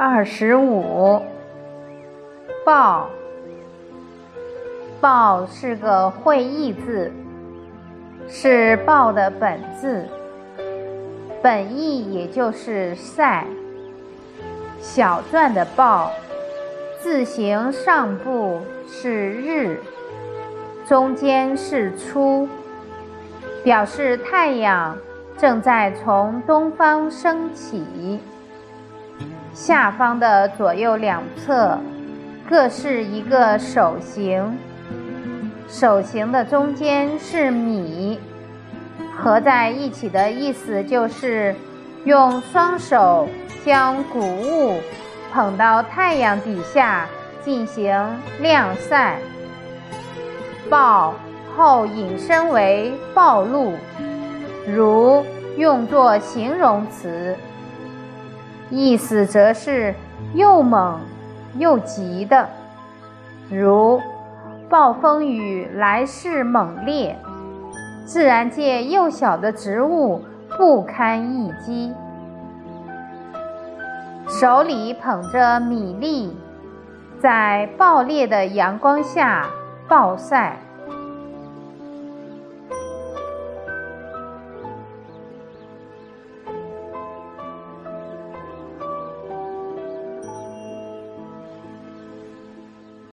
二十五，报，报是个会意字，是报的本字，本意也就是赛。小篆的报，字形上部是日，中间是出，表示太阳正在从东方升起。下方的左右两侧各是一个手形，手形的中间是米，合在一起的意思就是用双手将谷物捧到太阳底下进行晾晒。暴后引申为暴露，如用作形容词。意思则是又猛又急的，如暴风雨来势猛烈，自然界幼小的植物不堪一击。手里捧着米粒，在暴烈的阳光下暴晒。